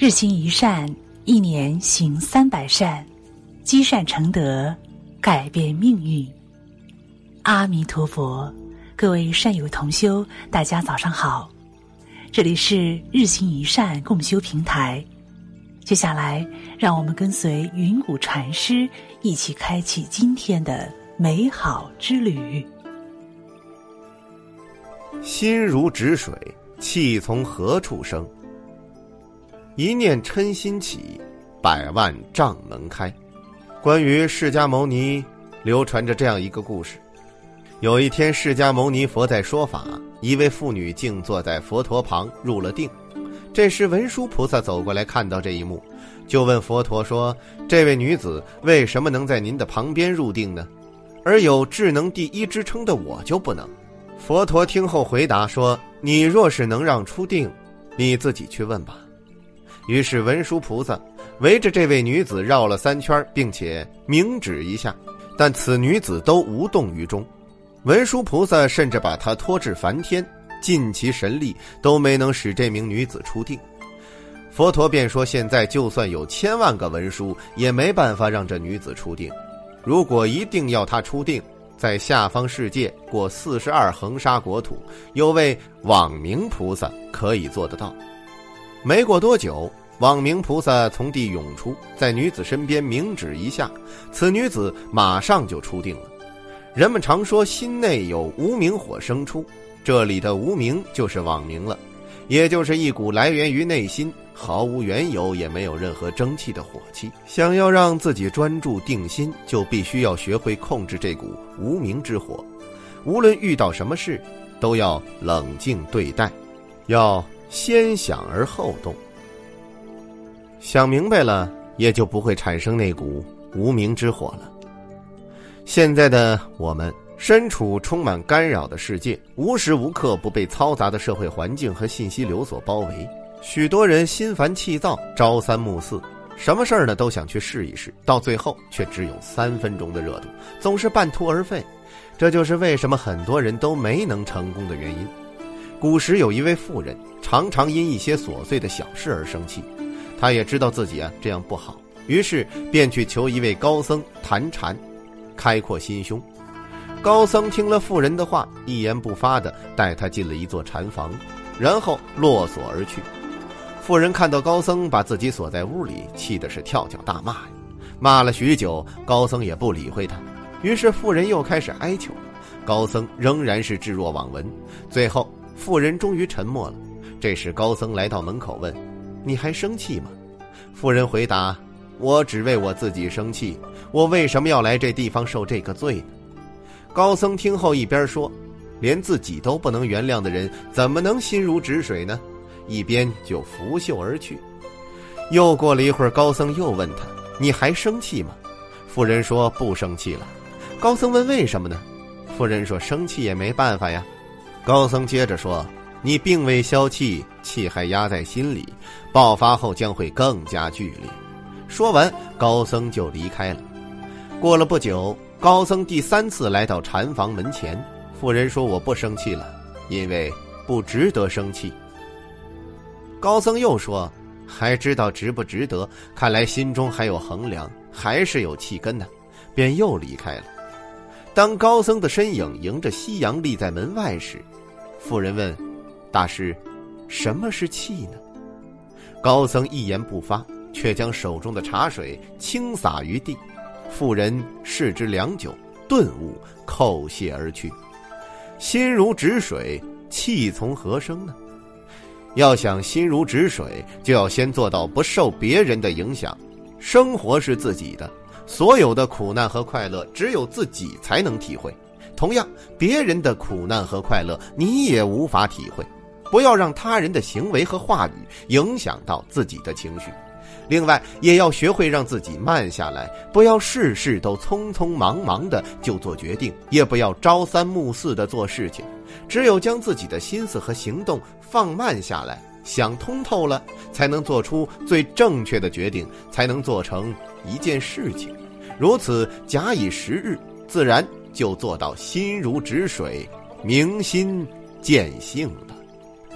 日行一善，一年行三百善，积善成德，改变命运。阿弥陀佛，各位善友同修，大家早上好，这里是日行一善共修平台。接下来，让我们跟随云谷禅师一起开启今天的美好之旅。心如止水，气从何处生？一念嗔心起，百万障门开。关于释迦牟尼，流传着这样一个故事：有一天，释迦牟尼佛在说法，一位妇女静坐在佛陀旁入了定。这时，文殊菩萨走过来，看到这一幕，就问佛陀说：“这位女子为什么能在您的旁边入定呢？而有智能第一之称的我就不能？”佛陀听后回答说：“你若是能让出定，你自己去问吧。”于是文殊菩萨围着这位女子绕了三圈，并且明指一下，但此女子都无动于衷。文殊菩萨甚至把她拖至梵天，尽其神力都没能使这名女子出定。佛陀便说：“现在就算有千万个文殊，也没办法让这女子出定。如果一定要她出定。”在下方世界过四十二恒沙国土，有位网明菩萨可以做得到。没过多久，网明菩萨从地涌出，在女子身边明指一下，此女子马上就出定了。人们常说心内有无名火生出，这里的无名就是网明了，也就是一股来源于内心。毫无缘由，也没有任何争气的火气。想要让自己专注定心，就必须要学会控制这股无名之火。无论遇到什么事，都要冷静对待，要先想而后动。想明白了，也就不会产生那股无名之火了。现在的我们身处充满干扰的世界，无时无刻不被嘈杂的社会环境和信息流所包围。许多人心烦气躁，朝三暮四，什么事儿呢都想去试一试，到最后却只有三分钟的热度，总是半途而废。这就是为什么很多人都没能成功的原因。古时有一位妇人，常常因一些琐碎的小事而生气，他也知道自己啊这样不好，于是便去求一位高僧谈禅，开阔心胸。高僧听了妇人的话，一言不发的带他进了一座禅房，然后落锁而去。妇人看到高僧把自己锁在屋里，气的是跳脚大骂呀，骂了许久，高僧也不理会他。于是妇人又开始哀求，高僧仍然是置若罔闻。最后，妇人终于沉默了。这时，高僧来到门口问：“你还生气吗？”妇人回答：“我只为我自己生气，我为什么要来这地方受这个罪呢？”高僧听后一边说：“连自己都不能原谅的人，怎么能心如止水呢？”一边就拂袖而去。又过了一会儿，高僧又问他：“你还生气吗？”妇人说：“不生气了。”高僧问：“为什么呢？”妇人说：“生气也没办法呀。”高僧接着说：“你并未消气，气还压在心里，爆发后将会更加剧烈。”说完，高僧就离开了。过了不久，高僧第三次来到禅房门前，妇人说：“我不生气了，因为不值得生气。”高僧又说：“还知道值不值得？看来心中还有衡量，还是有气根呢。”便又离开了。当高僧的身影迎着夕阳立在门外时，妇人问：“大师，什么是气呢？”高僧一言不发，却将手中的茶水倾洒于地。妇人视之良久，顿悟，叩谢而去。心如止水，气从何生呢？要想心如止水，就要先做到不受别人的影响。生活是自己的，所有的苦难和快乐只有自己才能体会。同样，别人的苦难和快乐你也无法体会。不要让他人的行为和话语影响到自己的情绪。另外，也要学会让自己慢下来，不要事事都匆匆忙忙的就做决定，也不要朝三暮四的做事情。只有将自己的心思和行动放慢下来，想通透了，才能做出最正确的决定，才能做成一件事情。如此假以时日，自然就做到心如止水、明心见性了。